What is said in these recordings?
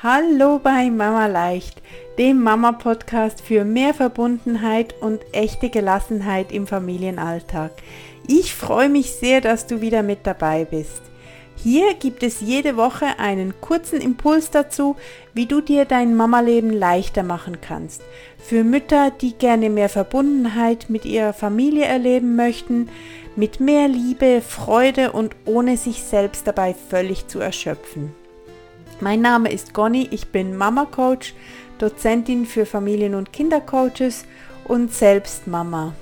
Hallo bei Mama Leicht, dem Mama-Podcast für mehr Verbundenheit und echte Gelassenheit im Familienalltag. Ich freue mich sehr, dass du wieder mit dabei bist. Hier gibt es jede Woche einen kurzen Impuls dazu, wie du dir dein Mama-Leben leichter machen kannst. Für Mütter, die gerne mehr Verbundenheit mit ihrer Familie erleben möchten, mit mehr Liebe, Freude und ohne sich selbst dabei völlig zu erschöpfen. Mein Name ist Conny, ich bin Mama Coach, Dozentin für Familien- und Kindercoaches und selbst Mama.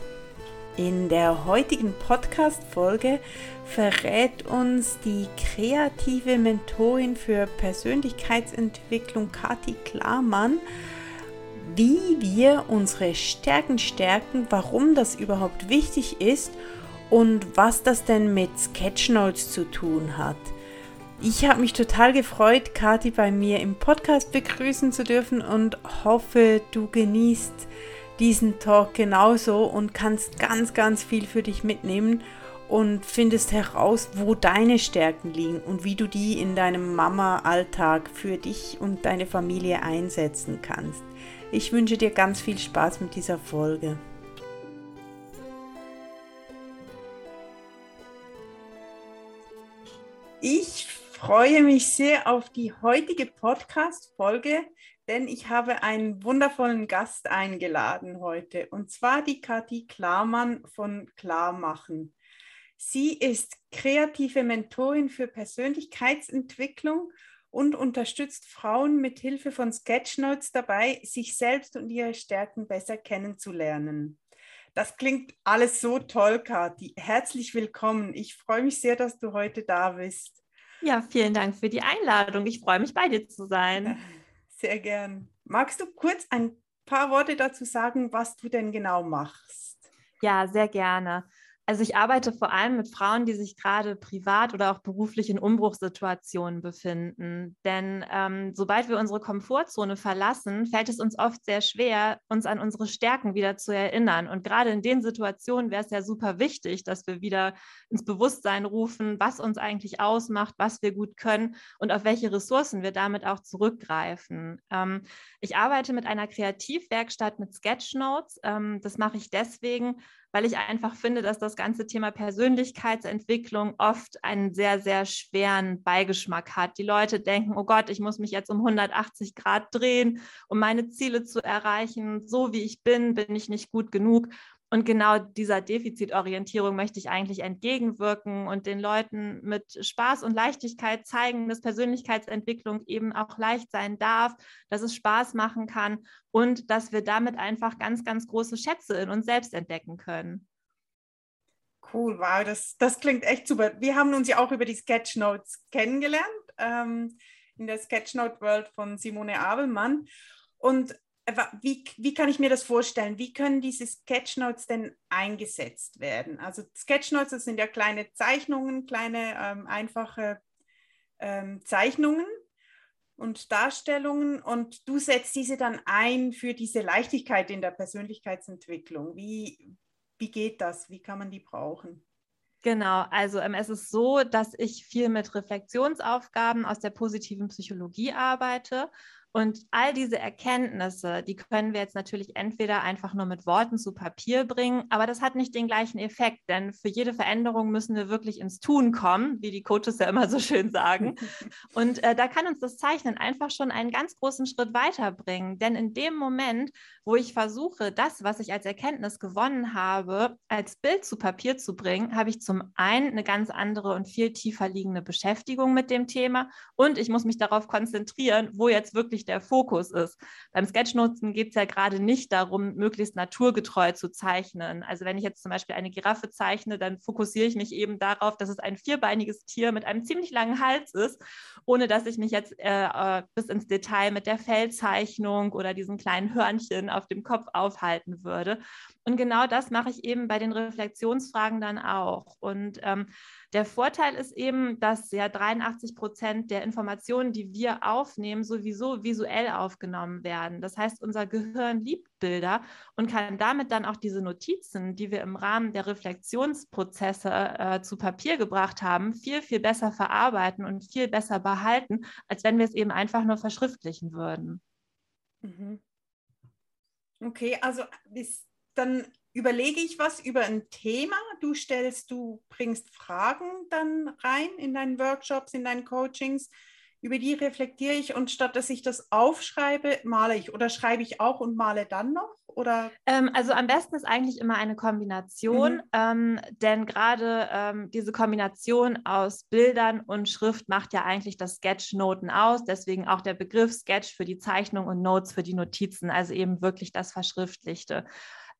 In der heutigen Podcast-Folge verrät uns die kreative Mentorin für Persönlichkeitsentwicklung Kati Klarmann, wie wir unsere Stärken stärken, warum das überhaupt wichtig ist und was das denn mit Sketchnotes zu tun hat. Ich habe mich total gefreut, Kathi bei mir im Podcast begrüßen zu dürfen und hoffe, du genießt diesen Talk genauso und kannst ganz, ganz viel für dich mitnehmen und findest heraus, wo deine Stärken liegen und wie du die in deinem Mama-Alltag für dich und deine Familie einsetzen kannst. Ich wünsche dir ganz viel Spaß mit dieser Folge. Ich freue mich sehr auf die heutige Podcast-Folge, denn ich habe einen wundervollen Gast eingeladen heute und zwar die Kathi Klarmann von Klarmachen. Sie ist kreative Mentorin für Persönlichkeitsentwicklung und unterstützt Frauen mit Hilfe von Sketchnotes dabei, sich selbst und ihre Stärken besser kennenzulernen. Das klingt alles so toll, Kathi. Herzlich willkommen. Ich freue mich sehr, dass du heute da bist. Ja, vielen Dank für die Einladung. Ich freue mich, bei dir zu sein. Sehr gern. Magst du kurz ein paar Worte dazu sagen, was du denn genau machst? Ja, sehr gerne. Also ich arbeite vor allem mit Frauen, die sich gerade privat oder auch beruflich in Umbruchssituationen befinden. Denn ähm, sobald wir unsere Komfortzone verlassen, fällt es uns oft sehr schwer, uns an unsere Stärken wieder zu erinnern. Und gerade in den Situationen wäre es ja super wichtig, dass wir wieder ins Bewusstsein rufen, was uns eigentlich ausmacht, was wir gut können und auf welche Ressourcen wir damit auch zurückgreifen. Ähm, ich arbeite mit einer Kreativwerkstatt mit Sketchnotes. Ähm, das mache ich deswegen, weil ich einfach finde, dass das ganze Thema Persönlichkeitsentwicklung oft einen sehr, sehr schweren Beigeschmack hat. Die Leute denken, oh Gott, ich muss mich jetzt um 180 Grad drehen, um meine Ziele zu erreichen. So wie ich bin, bin ich nicht gut genug. Und genau dieser Defizitorientierung möchte ich eigentlich entgegenwirken und den Leuten mit Spaß und Leichtigkeit zeigen, dass Persönlichkeitsentwicklung eben auch leicht sein darf, dass es Spaß machen kann und dass wir damit einfach ganz, ganz große Schätze in uns selbst entdecken können. Cool, wow, das, das klingt echt super. Wir haben uns ja auch über die Sketchnotes kennengelernt, ähm, in der Sketchnote World von Simone Abelmann. Und wie, wie kann ich mir das vorstellen? Wie können diese Sketchnotes denn eingesetzt werden? Also Sketchnotes, das sind ja kleine Zeichnungen, kleine ähm, einfache ähm, Zeichnungen und Darstellungen und du setzt diese dann ein für diese Leichtigkeit in der Persönlichkeitsentwicklung. Wie, wie geht das? Wie kann man die brauchen? Genau, also ähm, es ist so, dass ich viel mit Reflexionsaufgaben aus der positiven Psychologie arbeite und all diese Erkenntnisse, die können wir jetzt natürlich entweder einfach nur mit Worten zu Papier bringen, aber das hat nicht den gleichen Effekt, denn für jede Veränderung müssen wir wirklich ins Tun kommen, wie die Coaches ja immer so schön sagen. Und äh, da kann uns das Zeichnen einfach schon einen ganz großen Schritt weiterbringen, denn in dem Moment, wo ich versuche, das, was ich als Erkenntnis gewonnen habe, als Bild zu Papier zu bringen, habe ich zum einen eine ganz andere und viel tiefer liegende Beschäftigung mit dem Thema und ich muss mich darauf konzentrieren, wo jetzt wirklich der Fokus ist. Beim Sketchnoten geht es ja gerade nicht darum, möglichst naturgetreu zu zeichnen. Also wenn ich jetzt zum Beispiel eine Giraffe zeichne, dann fokussiere ich mich eben darauf, dass es ein vierbeiniges Tier mit einem ziemlich langen Hals ist, ohne dass ich mich jetzt äh, äh bis ins Detail mit der Fellzeichnung oder diesen kleinen Hörnchen auf dem Kopf aufhalten würde. Und genau das mache ich eben bei den Reflexionsfragen dann auch. Und ähm, der Vorteil ist eben, dass ja 83 Prozent der Informationen, die wir aufnehmen, sowieso visuell aufgenommen werden. Das heißt, unser Gehirn liebt Bilder und kann damit dann auch diese Notizen, die wir im Rahmen der Reflexionsprozesse äh, zu Papier gebracht haben, viel, viel besser verarbeiten und viel besser behalten, als wenn wir es eben einfach nur verschriftlichen würden. Mhm. Okay, also bis dann überlege ich was über ein Thema. Du stellst, du bringst Fragen dann rein in deinen Workshops, in deinen Coachings. Über die reflektiere ich und statt dass ich das aufschreibe, male ich oder schreibe ich auch und male dann noch? Oder? Ähm, also am besten ist eigentlich immer eine Kombination, mhm. ähm, denn gerade ähm, diese Kombination aus Bildern und Schrift macht ja eigentlich das Sketchnoten aus. Deswegen auch der Begriff Sketch für die Zeichnung und Notes für die Notizen, also eben wirklich das Verschriftlichte.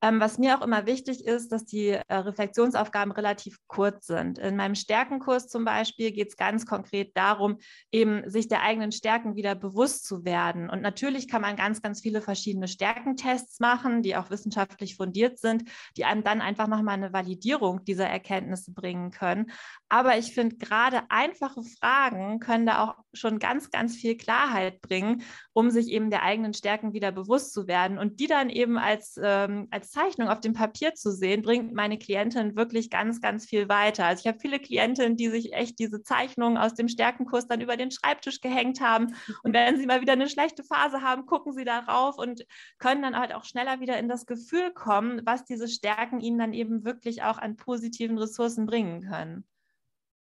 Ähm, was mir auch immer wichtig ist, dass die äh, Reflexionsaufgaben relativ kurz sind. In meinem Stärkenkurs zum Beispiel geht es ganz konkret darum, eben sich der eigenen Stärken wieder bewusst zu werden. Und natürlich kann man ganz, ganz viele verschiedene Stärkentests machen, die auch wissenschaftlich fundiert sind, die einem dann einfach nochmal eine Validierung dieser Erkenntnisse bringen können. Aber ich finde, gerade einfache Fragen können da auch schon ganz, ganz viel Klarheit bringen, um sich eben der eigenen Stärken wieder bewusst zu werden und die dann eben als, ähm, als Zeichnung auf dem Papier zu sehen, bringt meine Klientin wirklich ganz, ganz viel weiter. Also ich habe viele Klientinnen, die sich echt diese Zeichnungen aus dem Stärkenkurs dann über den Schreibtisch gehängt haben. Und wenn sie mal wieder eine schlechte Phase haben, gucken sie darauf und können dann halt auch schneller wieder in das Gefühl kommen, was diese Stärken ihnen dann eben wirklich auch an positiven Ressourcen bringen können.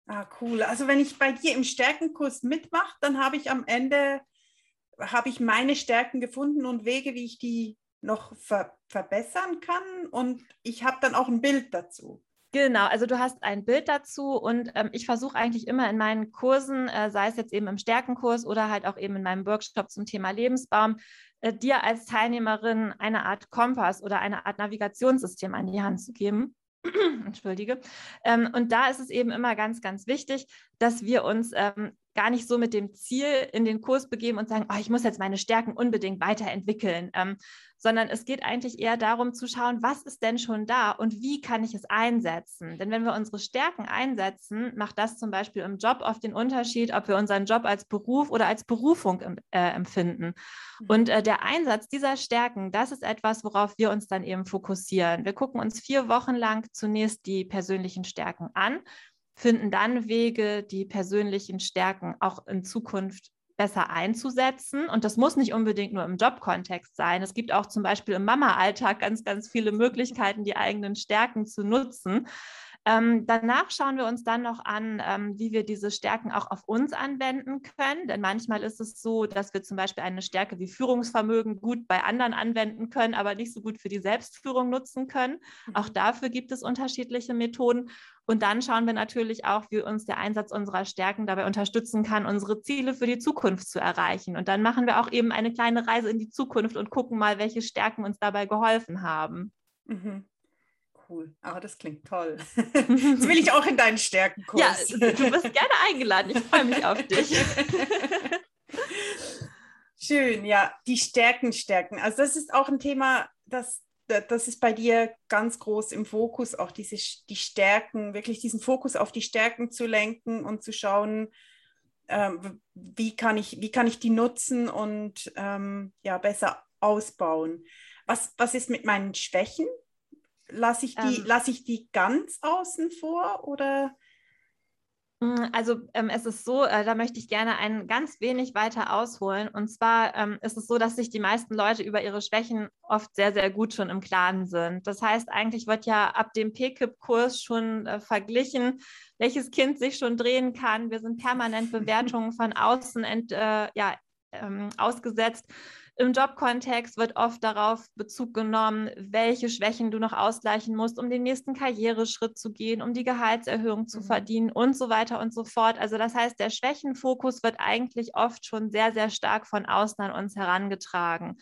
Ah, cool. Also wenn ich bei dir im Stärkenkurs mitmache, dann habe ich am Ende habe ich meine Stärken gefunden und Wege, wie ich die noch ver verbessern kann. Und ich habe dann auch ein Bild dazu. Genau, also du hast ein Bild dazu und ähm, ich versuche eigentlich immer in meinen Kursen, äh, sei es jetzt eben im Stärkenkurs oder halt auch eben in meinem Workshop zum Thema Lebensbaum, äh, dir als Teilnehmerin eine Art Kompass oder eine Art Navigationssystem an die Hand zu geben. Entschuldige. Ähm, und da ist es eben immer ganz, ganz wichtig, dass wir uns ähm, gar nicht so mit dem Ziel in den Kurs begeben und sagen, oh, ich muss jetzt meine Stärken unbedingt weiterentwickeln, ähm, sondern es geht eigentlich eher darum zu schauen, was ist denn schon da und wie kann ich es einsetzen. Denn wenn wir unsere Stärken einsetzen, macht das zum Beispiel im Job oft den Unterschied, ob wir unseren Job als Beruf oder als Berufung äh, empfinden. Mhm. Und äh, der Einsatz dieser Stärken, das ist etwas, worauf wir uns dann eben fokussieren. Wir gucken uns vier Wochen lang zunächst die persönlichen Stärken an finden dann Wege, die persönlichen Stärken auch in Zukunft besser einzusetzen. Und das muss nicht unbedingt nur im Jobkontext sein. Es gibt auch zum Beispiel im Mama-Alltag ganz, ganz viele Möglichkeiten, die eigenen Stärken zu nutzen. Ähm, danach schauen wir uns dann noch an, ähm, wie wir diese Stärken auch auf uns anwenden können. Denn manchmal ist es so, dass wir zum Beispiel eine Stärke wie Führungsvermögen gut bei anderen anwenden können, aber nicht so gut für die Selbstführung nutzen können. Auch mhm. dafür gibt es unterschiedliche Methoden. Und dann schauen wir natürlich auch, wie uns der Einsatz unserer Stärken dabei unterstützen kann, unsere Ziele für die Zukunft zu erreichen. Und dann machen wir auch eben eine kleine Reise in die Zukunft und gucken mal, welche Stärken uns dabei geholfen haben. Mhm cool. Aber das klingt toll. Jetzt will ich auch in deinen Stärkenkurs. Ja, du bist gerne eingeladen. Ich freue mich auf dich. Schön, ja. Die Stärken stärken. Also das ist auch ein Thema, das, das ist bei dir ganz groß im Fokus, auch diese, die Stärken, wirklich diesen Fokus auf die Stärken zu lenken und zu schauen, ähm, wie, kann ich, wie kann ich die nutzen und ähm, ja, besser ausbauen. Was, was ist mit meinen Schwächen? Lasse ich, die, ähm, lass ich die ganz außen vor oder? Mm, also ähm, es ist so, äh, da möchte ich gerne ein ganz wenig weiter ausholen. Und zwar ähm, ist es so, dass sich die meisten Leute über ihre Schwächen oft sehr, sehr gut schon im Klaren sind. Das heißt, eigentlich wird ja ab dem PKIP-Kurs schon äh, verglichen, welches Kind sich schon drehen kann. Wir sind permanent Bewertungen von außen ent, äh, ja, ähm, ausgesetzt. Im Jobkontext wird oft darauf Bezug genommen, welche Schwächen du noch ausgleichen musst, um den nächsten Karriereschritt zu gehen, um die Gehaltserhöhung zu mhm. verdienen und so weiter und so fort. Also das heißt, der Schwächenfokus wird eigentlich oft schon sehr, sehr stark von außen an uns herangetragen.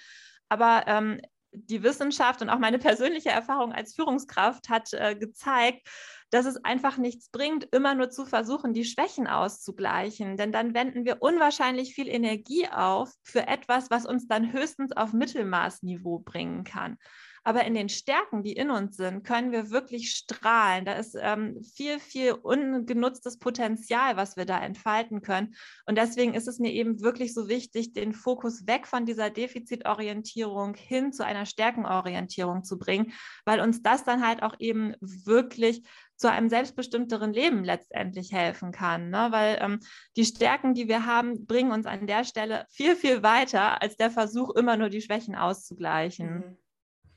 Aber ähm, die Wissenschaft und auch meine persönliche Erfahrung als Führungskraft hat äh, gezeigt, dass es einfach nichts bringt, immer nur zu versuchen, die Schwächen auszugleichen. Denn dann wenden wir unwahrscheinlich viel Energie auf für etwas, was uns dann höchstens auf Mittelmaßniveau bringen kann. Aber in den Stärken, die in uns sind, können wir wirklich strahlen. Da ist ähm, viel, viel ungenutztes Potenzial, was wir da entfalten können. Und deswegen ist es mir eben wirklich so wichtig, den Fokus weg von dieser Defizitorientierung hin zu einer Stärkenorientierung zu bringen, weil uns das dann halt auch eben wirklich zu einem selbstbestimmteren Leben letztendlich helfen kann. Ne? Weil ähm, die Stärken, die wir haben, bringen uns an der Stelle viel, viel weiter als der Versuch, immer nur die Schwächen auszugleichen. Mhm.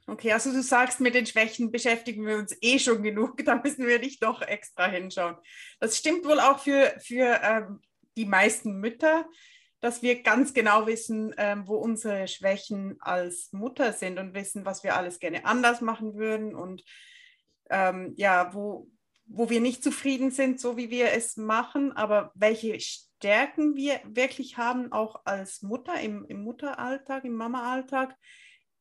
Okay, also du sagst, mit den Schwächen beschäftigen wir uns eh schon genug, da müssen wir nicht doch extra hinschauen. Das stimmt wohl auch für, für ähm, die meisten Mütter, dass wir ganz genau wissen, ähm, wo unsere Schwächen als Mutter sind und wissen, was wir alles gerne anders machen würden und ähm, ja, wo, wo wir nicht zufrieden sind, so wie wir es machen, aber welche Stärken wir wirklich haben, auch als Mutter im, im Mutteralltag, im Mama-Alltag,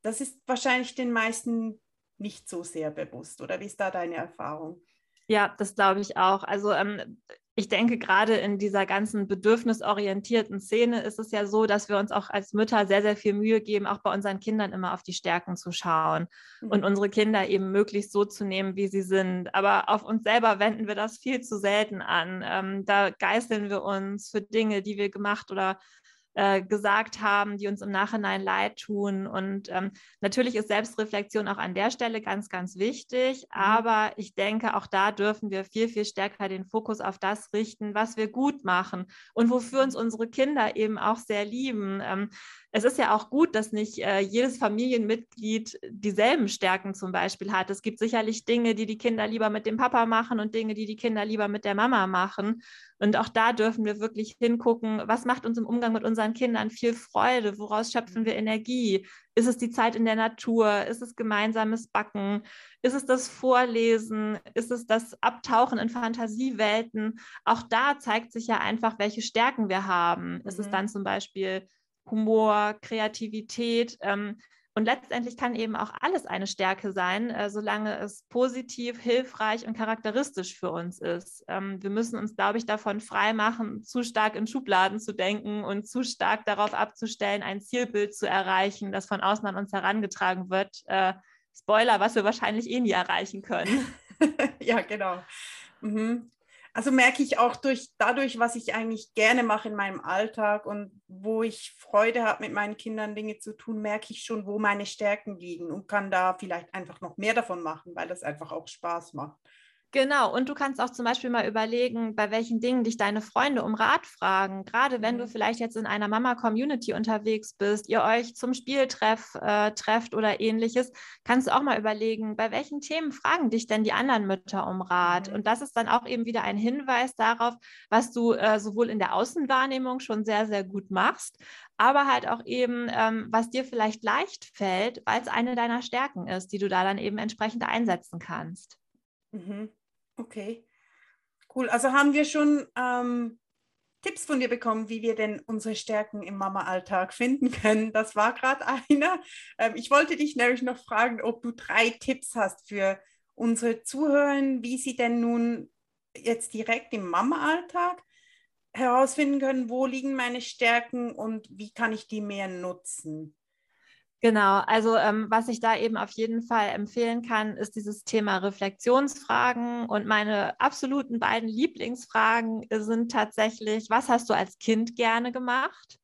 das ist wahrscheinlich den meisten nicht so sehr bewusst. Oder wie ist da deine Erfahrung? Ja, das glaube ich auch. Also ähm, ich denke, gerade in dieser ganzen bedürfnisorientierten Szene ist es ja so, dass wir uns auch als Mütter sehr, sehr viel Mühe geben, auch bei unseren Kindern immer auf die Stärken zu schauen mhm. und unsere Kinder eben möglichst so zu nehmen, wie sie sind. Aber auf uns selber wenden wir das viel zu selten an. Ähm, da geißeln wir uns für Dinge, die wir gemacht oder äh, gesagt haben, die uns im Nachhinein leid tun. Und ähm, natürlich ist Selbstreflexion auch an der Stelle ganz, ganz wichtig. Mhm. Aber ich denke, auch da dürfen wir viel, viel stärker den Fokus auf das richten, was wir gut machen und wofür uns unsere Kinder eben auch sehr lieben. Ähm, es ist ja auch gut, dass nicht äh, jedes Familienmitglied dieselben Stärken zum Beispiel hat. Es gibt sicherlich Dinge, die die Kinder lieber mit dem Papa machen und Dinge, die die Kinder lieber mit der Mama machen. Und auch da dürfen wir wirklich hingucken, was macht uns im Umgang mit unseren Kindern viel Freude? Woraus schöpfen wir Energie? Ist es die Zeit in der Natur? Ist es gemeinsames Backen? Ist es das Vorlesen? Ist es das Abtauchen in Fantasiewelten? Auch da zeigt sich ja einfach, welche Stärken wir haben. Mhm. Ist es mhm. dann zum Beispiel Humor, Kreativität. Ähm, und letztendlich kann eben auch alles eine Stärke sein, äh, solange es positiv, hilfreich und charakteristisch für uns ist. Ähm, wir müssen uns, glaube ich, davon frei machen, zu stark in Schubladen zu denken und zu stark darauf abzustellen, ein Zielbild zu erreichen, das von außen an uns herangetragen wird. Äh, Spoiler, was wir wahrscheinlich eh nie erreichen können. ja, genau. Mhm. Also merke ich auch durch dadurch, was ich eigentlich gerne mache in meinem Alltag und wo ich Freude habe, mit meinen Kindern Dinge zu tun, merke ich schon, wo meine Stärken liegen und kann da vielleicht einfach noch mehr davon machen, weil das einfach auch Spaß macht. Genau, und du kannst auch zum Beispiel mal überlegen, bei welchen Dingen dich deine Freunde um Rat fragen. Gerade wenn du mhm. vielleicht jetzt in einer Mama-Community unterwegs bist, ihr euch zum Spieltreff äh, trefft oder ähnliches, kannst du auch mal überlegen, bei welchen Themen fragen dich denn die anderen Mütter um Rat? Mhm. Und das ist dann auch eben wieder ein Hinweis darauf, was du äh, sowohl in der Außenwahrnehmung schon sehr, sehr gut machst, aber halt auch eben, ähm, was dir vielleicht leicht fällt, weil es eine deiner Stärken ist, die du da dann eben entsprechend einsetzen kannst. Mhm. Okay, cool. Also haben wir schon ähm, Tipps von dir bekommen, wie wir denn unsere Stärken im Mama-Alltag finden können. Das war gerade einer. Ähm, ich wollte dich nämlich noch fragen, ob du drei Tipps hast für unsere Zuhörer, wie sie denn nun jetzt direkt im Mama-Alltag herausfinden können, wo liegen meine Stärken und wie kann ich die mehr nutzen. Genau, also ähm, was ich da eben auf jeden Fall empfehlen kann, ist dieses Thema Reflexionsfragen. Und meine absoluten beiden Lieblingsfragen sind tatsächlich, was hast du als Kind gerne gemacht?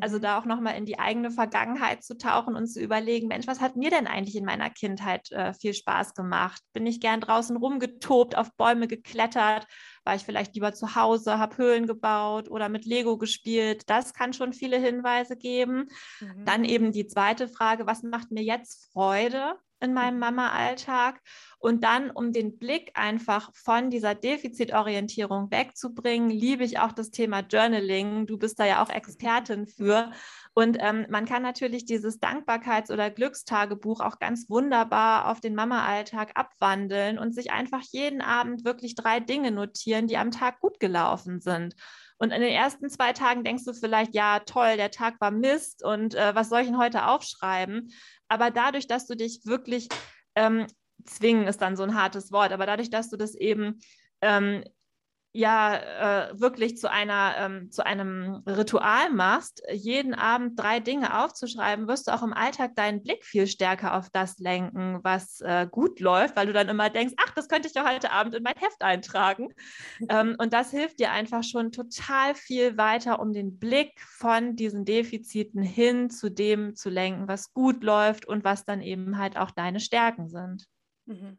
Also mhm. da auch nochmal in die eigene Vergangenheit zu tauchen und zu überlegen, Mensch, was hat mir denn eigentlich in meiner Kindheit äh, viel Spaß gemacht? Bin ich gern draußen rumgetobt, auf Bäume geklettert? War ich vielleicht lieber zu Hause, habe Höhlen gebaut oder mit Lego gespielt? Das kann schon viele Hinweise geben. Mhm. Dann eben die zweite Frage, was macht mir jetzt Freude? In meinem. Mama-Alltag und dann, um den Blick einfach von dieser Defizitorientierung wegzubringen, liebe ich auch das Thema Journaling. Du bist da ja auch Expertin für. Und ähm, man kann natürlich dieses Dankbarkeits- oder Glückstagebuch auch ganz wunderbar auf den Mama-Alltag abwandeln und sich einfach jeden Abend wirklich drei Dinge notieren, die am Tag gut gelaufen sind. Und in den ersten zwei Tagen denkst du vielleicht, ja, toll, der Tag war Mist und äh, was soll ich denn heute aufschreiben? Aber dadurch, dass du dich wirklich ähm, zwingen, ist dann so ein hartes Wort, aber dadurch, dass du das eben ähm, ja äh, wirklich zu einer ähm, zu einem Ritual machst, jeden Abend drei Dinge aufzuschreiben, wirst du auch im Alltag deinen Blick viel stärker auf das lenken, was äh, gut läuft, weil du dann immer denkst, ach, das könnte ich ja heute Abend in mein Heft eintragen. ähm, und das hilft dir einfach schon total viel weiter, um den Blick von diesen Defiziten hin zu dem zu lenken, was gut läuft und was dann eben halt auch deine Stärken sind. Mhm.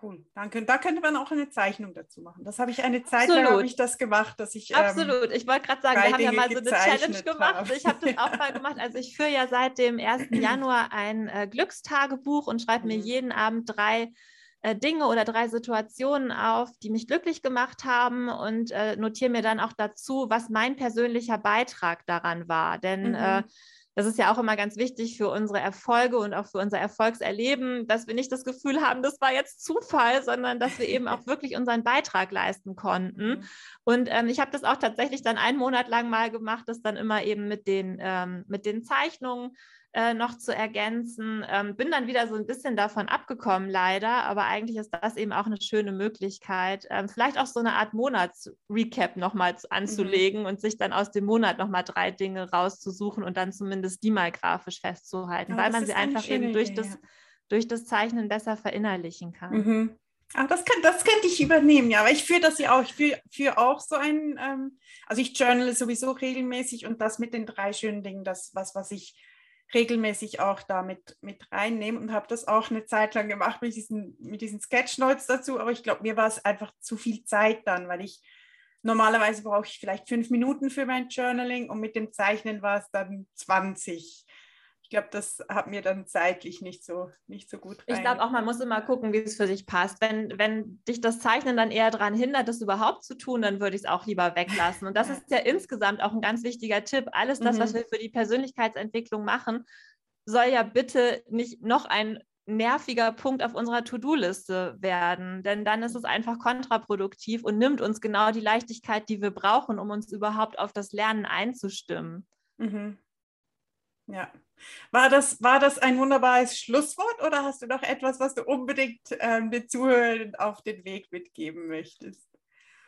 Cool, danke. Und da könnte man auch eine Zeichnung dazu machen. Das habe ich eine Zeit Absolut. lang habe ich das gemacht, dass ich ähm, Absolut. ich wollte gerade sagen, wir haben ja mal so eine Challenge gemacht. Habe. Ich habe das auch mal gemacht. Also ich führe ja seit dem 1. Januar ein äh, Glückstagebuch und schreibe mhm. mir jeden Abend drei äh, Dinge oder drei Situationen auf, die mich glücklich gemacht haben und äh, notiere mir dann auch dazu, was mein persönlicher Beitrag daran war. Denn äh, mhm das ist ja auch immer ganz wichtig für unsere Erfolge und auch für unser Erfolgserleben, dass wir nicht das Gefühl haben, das war jetzt Zufall, sondern dass wir eben auch wirklich unseren Beitrag leisten konnten. Mhm. Und ähm, ich habe das auch tatsächlich dann einen Monat lang mal gemacht, das dann immer eben mit den, ähm, mit den Zeichnungen äh, noch zu ergänzen. Ähm, bin dann wieder so ein bisschen davon abgekommen, leider, aber eigentlich ist das eben auch eine schöne Möglichkeit, ähm, vielleicht auch so eine Art Monatsrecap nochmal anzulegen mhm. und sich dann aus dem Monat nochmal drei Dinge rauszusuchen und dann zumindest die mal grafisch festzuhalten, ja, weil man sie einfach eben durch, Idee, das, ja. durch das Zeichnen besser verinnerlichen kann. Mhm. Ach, das, kann, das könnte ich übernehmen, ja. Aber ich führe das ja auch. Ich führe führ auch so ein, ähm, also ich journale sowieso regelmäßig und das mit den drei schönen Dingen, das was, was ich regelmäßig auch da mit, reinnehmen und habe das auch eine Zeit lang gemacht mit diesen, mit diesen Sketchnotes dazu. Aber ich glaube, mir war es einfach zu viel Zeit dann, weil ich normalerweise brauche ich vielleicht fünf Minuten für mein Journaling und mit dem Zeichnen war es dann 20 ich glaube, das hat mir dann zeitlich nicht so, nicht so gut rein. Ich glaube auch, man muss immer gucken, wie es für dich passt. Wenn, wenn dich das Zeichnen dann eher daran hindert, das überhaupt zu tun, dann würde ich es auch lieber weglassen. Und das ist ja insgesamt auch ein ganz wichtiger Tipp. Alles das, mhm. was wir für die Persönlichkeitsentwicklung machen, soll ja bitte nicht noch ein nerviger Punkt auf unserer To-Do-Liste werden, denn dann ist es einfach kontraproduktiv und nimmt uns genau die Leichtigkeit, die wir brauchen, um uns überhaupt auf das Lernen einzustimmen. Mhm. Ja. War das, war das ein wunderbares Schlusswort oder hast du noch etwas, was du unbedingt ähm, den Zuhörern auf den Weg mitgeben möchtest?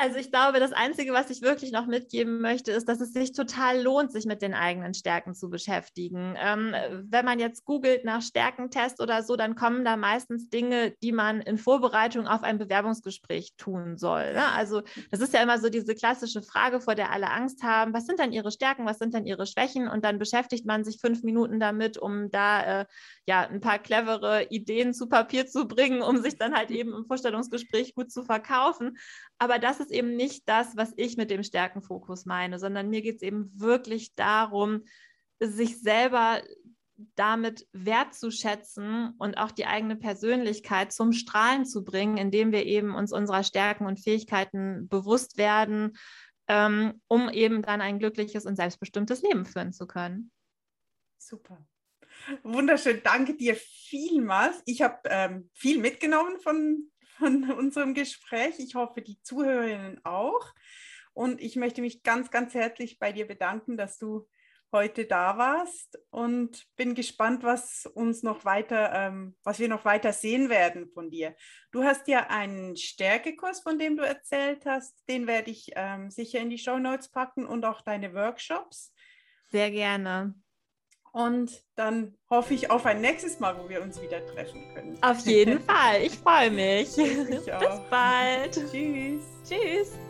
Also ich glaube, das Einzige, was ich wirklich noch mitgeben möchte, ist, dass es sich total lohnt, sich mit den eigenen Stärken zu beschäftigen. Ähm, wenn man jetzt googelt nach Stärkentest oder so, dann kommen da meistens Dinge, die man in Vorbereitung auf ein Bewerbungsgespräch tun soll. Ne? Also das ist ja immer so diese klassische Frage, vor der alle Angst haben. Was sind denn ihre Stärken, was sind denn ihre Schwächen? Und dann beschäftigt man sich fünf Minuten damit, um da äh, ja ein paar clevere Ideen zu Papier zu bringen, um sich dann halt eben im Vorstellungsgespräch gut zu verkaufen. Aber das ist eben nicht das, was ich mit dem Stärkenfokus meine, sondern mir geht es eben wirklich darum, sich selber damit wertzuschätzen und auch die eigene Persönlichkeit zum Strahlen zu bringen, indem wir eben uns unserer Stärken und Fähigkeiten bewusst werden, ähm, um eben dann ein glückliches und selbstbestimmtes Leben führen zu können. Super. Wunderschön. Danke dir vielmals. Ich habe ähm, viel mitgenommen von von unserem Gespräch. Ich hoffe, die Zuhörerinnen auch. Und ich möchte mich ganz, ganz herzlich bei dir bedanken, dass du heute da warst und bin gespannt, was uns noch weiter, ähm, was wir noch weiter sehen werden von dir. Du hast ja einen Stärkekurs, von dem du erzählt hast, den werde ich ähm, sicher in die Show Notes packen und auch deine Workshops. Sehr gerne. Und dann hoffe ich auf ein nächstes Mal, wo wir uns wieder treffen können. Auf jeden Fall. Ich freue mich. Ich Bis bald. Tschüss. Tschüss.